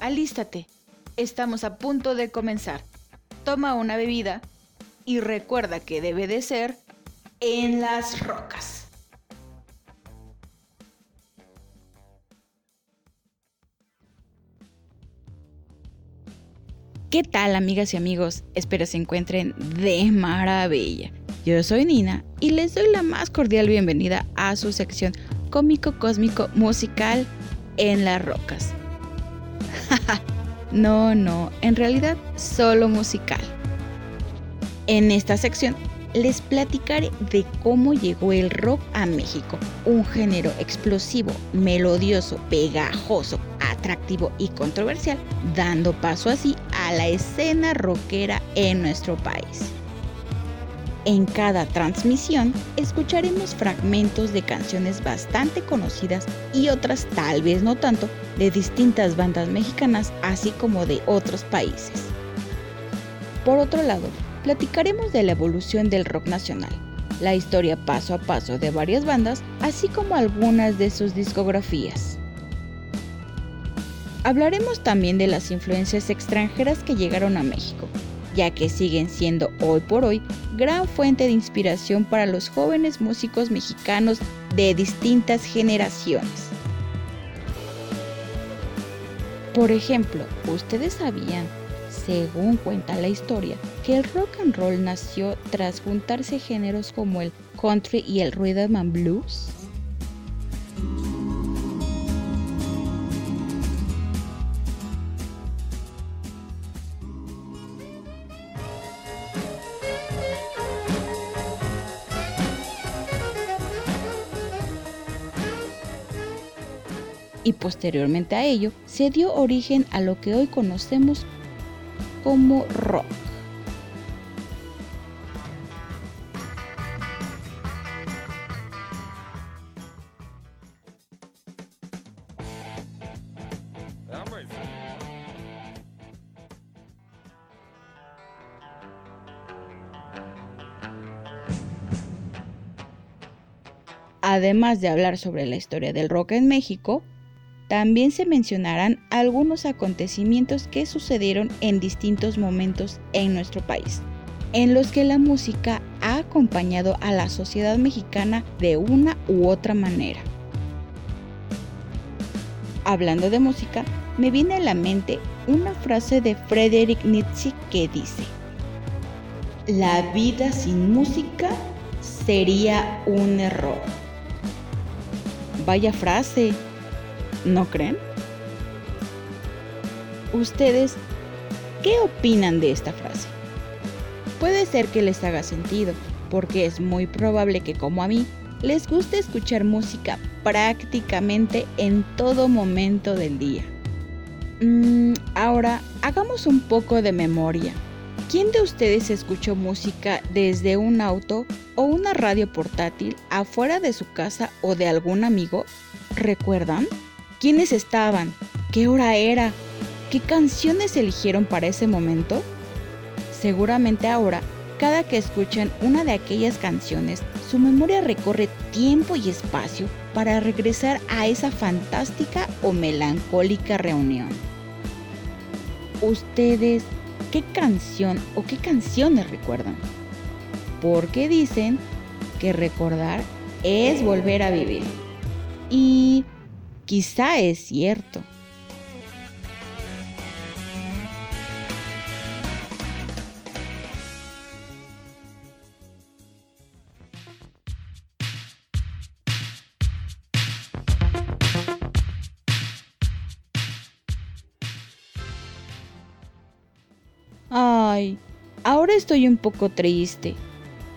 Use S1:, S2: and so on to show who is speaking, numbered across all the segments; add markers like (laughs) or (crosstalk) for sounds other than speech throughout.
S1: alístate. Estamos a punto de comenzar. Toma una bebida y recuerda que debe de ser en las rocas. ¿Qué tal amigas y amigos? Espero se encuentren de maravilla. Yo soy Nina y les doy la más cordial bienvenida a su sección cómico cósmico musical en las rocas. (laughs) no, no, en realidad solo musical. En esta sección les platicaré de cómo llegó el rock a México, un género explosivo, melodioso, pegajoso, atractivo y controversial, dando paso así a la escena rockera en nuestro país. En cada transmisión escucharemos fragmentos de canciones bastante conocidas y otras tal vez no tanto de distintas bandas mexicanas así como de otros países. Por otro lado, platicaremos de la evolución del rock nacional, la historia paso a paso de varias bandas así como algunas de sus discografías. Hablaremos también de las influencias extranjeras que llegaron a México ya que siguen siendo hoy por hoy gran fuente de inspiración para los jóvenes músicos mexicanos de distintas generaciones. Por ejemplo, ¿ustedes sabían, según cuenta la historia, que el rock and roll nació tras juntarse géneros como el country y el rhythm and blues? Y posteriormente a ello se dio origen a lo que hoy conocemos como rock. Además de hablar sobre la historia del rock en México, también se mencionarán algunos acontecimientos que sucedieron en distintos momentos en nuestro país, en los que la música ha acompañado a la sociedad mexicana de una u otra manera. Hablando de música, me viene a la mente una frase de Friedrich Nietzsche que dice, La vida sin música sería un error. Vaya frase, ¿No creen? ¿Ustedes qué opinan de esta frase? Puede ser que les haga sentido, porque es muy probable que como a mí, les guste escuchar música prácticamente en todo momento del día. Mm, ahora, hagamos un poco de memoria. ¿Quién de ustedes escuchó música desde un auto o una radio portátil afuera de su casa o de algún amigo? ¿Recuerdan? ¿Quiénes estaban? ¿Qué hora era? ¿Qué canciones eligieron para ese momento? Seguramente ahora, cada que escuchan una de aquellas canciones, su memoria recorre tiempo y espacio para regresar a esa fantástica o melancólica reunión. ¿Ustedes qué canción o qué canciones recuerdan? Porque dicen que recordar es volver a vivir. Y Quizá es cierto. Ay, ahora estoy un poco triste,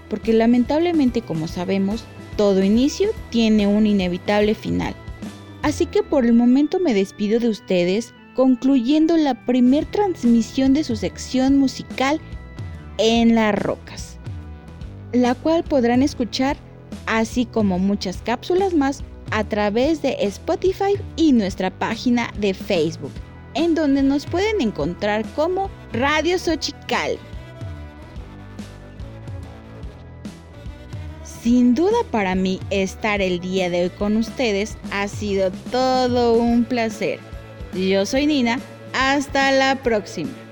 S1: porque lamentablemente como sabemos, todo inicio tiene un inevitable final. Así que por el momento me despido de ustedes concluyendo la primer transmisión de su sección musical en las rocas, la cual podrán escuchar así como muchas cápsulas más a través de Spotify y nuestra página de Facebook, en donde nos pueden encontrar como Radio Xochical. Sin duda para mí estar el día de hoy con ustedes ha sido todo un placer. Yo soy Nina Hasta la próxima.